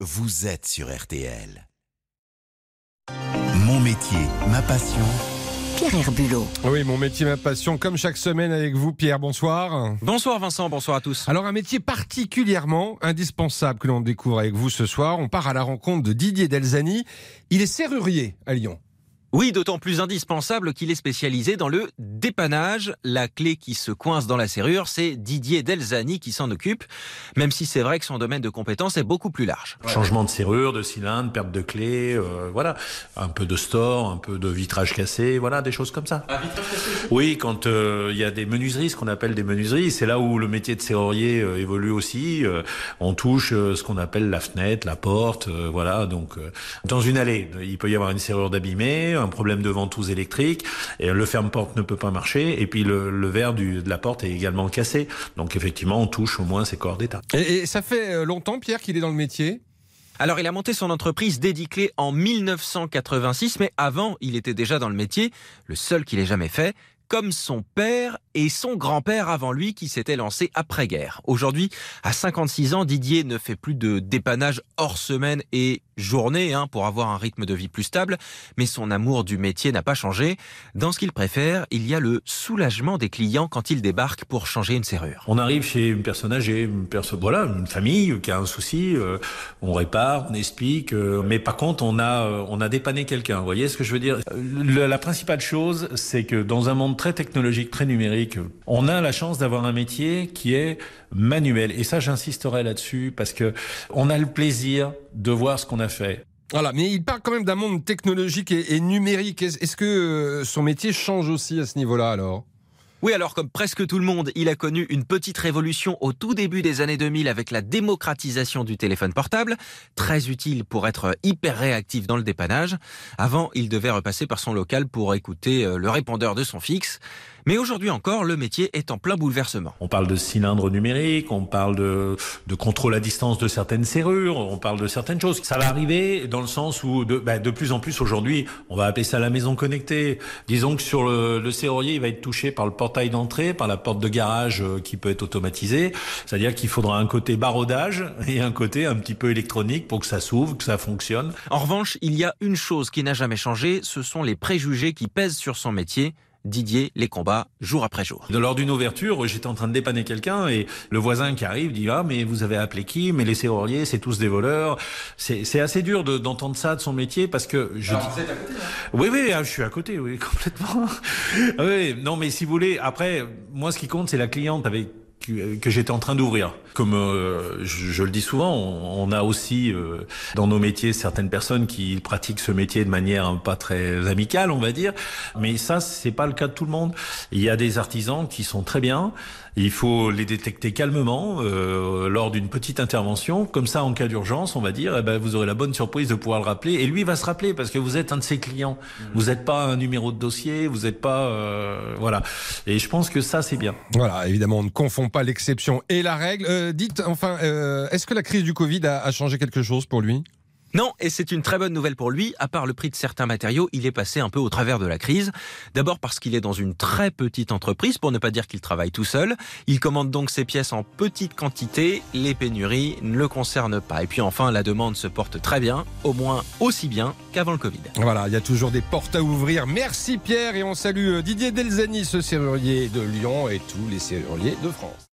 vous êtes sur RTL. Mon métier, ma passion. Pierre Herbulot. Oui, mon métier, ma passion, comme chaque semaine avec vous, Pierre, bonsoir. Bonsoir Vincent, bonsoir à tous. Alors, un métier particulièrement indispensable que l'on découvre avec vous ce soir. On part à la rencontre de Didier Delzani. Il est serrurier à Lyon. Oui, d'autant plus indispensable qu'il est spécialisé dans le dépannage. La clé qui se coince dans la serrure, c'est Didier Delzani qui s'en occupe, même si c'est vrai que son domaine de compétence est beaucoup plus large. Changement de serrure, de cylindre, perte de clé, euh, voilà. Un peu de store, un peu de vitrage cassé, voilà, des choses comme ça. Un vitrage cassé Oui, quand euh, il y a des menuiseries, ce qu'on appelle des menuiseries, c'est là où le métier de serrurier euh, évolue aussi. Euh, on touche euh, ce qu'on appelle la fenêtre, la porte, euh, voilà. Donc, euh, dans une allée, il peut y avoir une serrure d'abîmé, un problème de ventouse électrique, et le ferme-porte ne peut pas marcher, et puis le, le verre du, de la porte est également cassé. Donc, effectivement, on touche au moins ces corps d'état. Et, et ça fait euh, longtemps, Pierre, qu'il est dans le métier? Alors il a monté son entreprise Dédiclé en 1986, mais avant il était déjà dans le métier, le seul qu'il ait jamais fait, comme son père et son grand-père avant lui qui s'étaient lancés après-guerre. Aujourd'hui, à 56 ans, Didier ne fait plus de dépannage hors semaine et journée hein, pour avoir un rythme de vie plus stable, mais son amour du métier n'a pas changé. Dans ce qu'il préfère, il y a le soulagement des clients quand ils débarquent pour changer une serrure. On arrive chez une personne âgée, une personne, voilà, une famille qui a un souci, euh, on répare, on explique, euh, mais par contre, on a, euh, on a dépanné quelqu'un. Vous voyez ce que je veux dire? La principale chose, c'est que dans un monde très technologique, très numérique, on a la chance d'avoir un métier qui est manuel. Et ça, j'insisterai là-dessus parce que on a le plaisir de voir ce qu'on a fait. Voilà, mais il parle quand même d'un monde technologique et, et numérique. Est-ce que euh, son métier change aussi à ce niveau-là alors? Oui, alors comme presque tout le monde, il a connu une petite révolution au tout début des années 2000 avec la démocratisation du téléphone portable, très utile pour être hyper réactif dans le dépannage. Avant, il devait repasser par son local pour écouter euh, le répondeur de son fixe. Mais aujourd'hui encore, le métier est en plein bouleversement. On parle de cylindres numériques, on parle de, contrôle à distance de certaines serrures, on parle de certaines choses. Ça va arriver dans le sens où de, bah, de plus en plus aujourd'hui, on va appeler ça la maison connectée. Disons que sur le, le serrurier, il va être touché par le d'entrée, par la porte de garage euh, qui peut être automatisée. C'est-à-dire qu'il faudra un côté barodage et un côté un petit peu électronique pour que ça s'ouvre, que ça fonctionne. En revanche, il y a une chose qui n'a jamais changé, ce sont les préjugés qui pèsent sur son métier. Didier les combat jour après jour. Lors d'une ouverture, j'étais en train de dépanner quelqu'un et le voisin qui arrive dit ah mais vous avez appelé qui? Mais les serruriers c'est tous des voleurs. C'est c'est assez dur de- d'entendre ça de son métier parce que je dis. Oui oui ah, je suis à côté oui complètement. oui non mais si vous voulez après moi ce qui compte c'est la cliente avec que que j'étais en train d'ouvrir. Comme euh, je, je le dis souvent, on, on a aussi euh, dans nos métiers certaines personnes qui pratiquent ce métier de manière pas très amicale, on va dire. Mais ça, c'est pas le cas de tout le monde. Il y a des artisans qui sont très bien. Il faut les détecter calmement euh, lors d'une petite intervention. Comme ça, en cas d'urgence, on va dire, eh ben, vous aurez la bonne surprise de pouvoir le rappeler. Et lui va se rappeler parce que vous êtes un de ses clients. Vous n'êtes pas un numéro de dossier. Vous n'êtes pas euh, voilà. Et je pense que ça, c'est bien. Voilà, évidemment, on ne confond pas l'exception et la règle. Euh, dites, enfin, euh, est-ce que la crise du Covid a changé quelque chose pour lui? Non, et c'est une très bonne nouvelle pour lui. À part le prix de certains matériaux, il est passé un peu au travers de la crise. D'abord parce qu'il est dans une très petite entreprise, pour ne pas dire qu'il travaille tout seul. Il commande donc ses pièces en petite quantité. Les pénuries ne le concernent pas. Et puis enfin, la demande se porte très bien, au moins aussi bien qu'avant le Covid. Voilà, il y a toujours des portes à ouvrir. Merci Pierre et on salue euh, Didier Delzani, ce serrurier de Lyon et tous les serruriers de France.